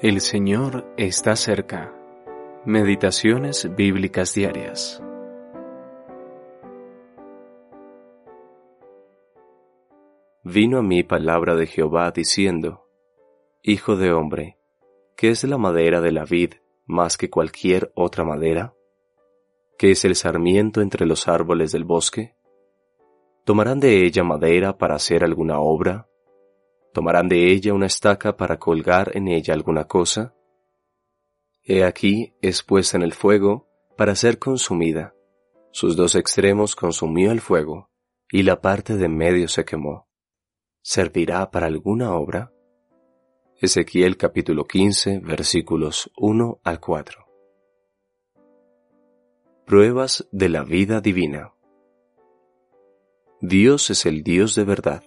El Señor está cerca. Meditaciones bíblicas diarias. Vino a mí palabra de Jehová diciendo, Hijo de hombre, ¿qué es la madera de la vid más que cualquier otra madera? ¿Qué es el sarmiento entre los árboles del bosque? ¿Tomarán de ella madera para hacer alguna obra? ¿Tomarán de ella una estaca para colgar en ella alguna cosa? He aquí es puesta en el fuego para ser consumida. Sus dos extremos consumió el fuego, y la parte de medio se quemó. ¿Servirá para alguna obra? Ezequiel capítulo 15 versículos 1 al 4. Pruebas de la vida divina. Dios es el Dios de verdad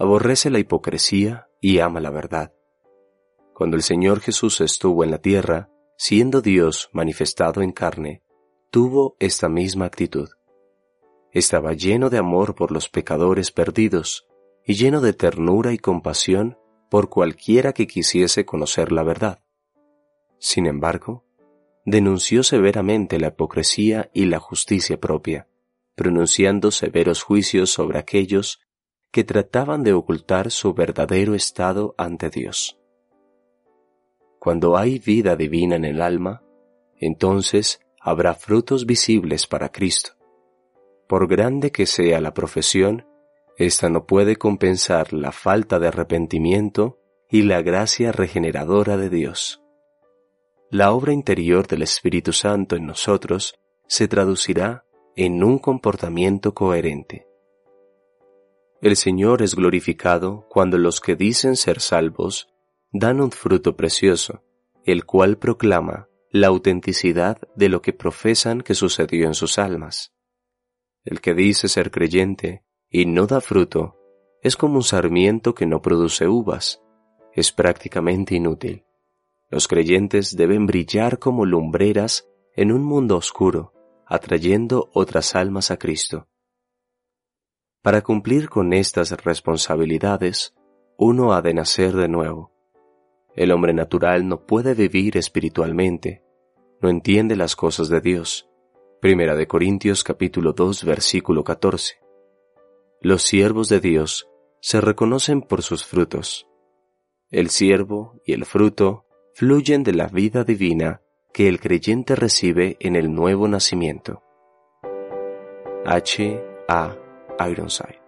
aborrece la hipocresía y ama la verdad. Cuando el Señor Jesús estuvo en la tierra, siendo Dios manifestado en carne, tuvo esta misma actitud. Estaba lleno de amor por los pecadores perdidos y lleno de ternura y compasión por cualquiera que quisiese conocer la verdad. Sin embargo, denunció severamente la hipocresía y la justicia propia, pronunciando severos juicios sobre aquellos que trataban de ocultar su verdadero estado ante Dios. Cuando hay vida divina en el alma, entonces habrá frutos visibles para Cristo. Por grande que sea la profesión, ésta no puede compensar la falta de arrepentimiento y la gracia regeneradora de Dios. La obra interior del Espíritu Santo en nosotros se traducirá en un comportamiento coherente. El Señor es glorificado cuando los que dicen ser salvos dan un fruto precioso, el cual proclama la autenticidad de lo que profesan que sucedió en sus almas. El que dice ser creyente y no da fruto es como un sarmiento que no produce uvas, es prácticamente inútil. Los creyentes deben brillar como lumbreras en un mundo oscuro, atrayendo otras almas a Cristo. Para cumplir con estas responsabilidades, uno ha de nacer de nuevo. El hombre natural no puede vivir espiritualmente, no entiende las cosas de Dios. Primera de Corintios capítulo 2 versículo 14. Los siervos de Dios se reconocen por sus frutos. El siervo y el fruto fluyen de la vida divina que el creyente recibe en el nuevo nacimiento. H. A. Ironside.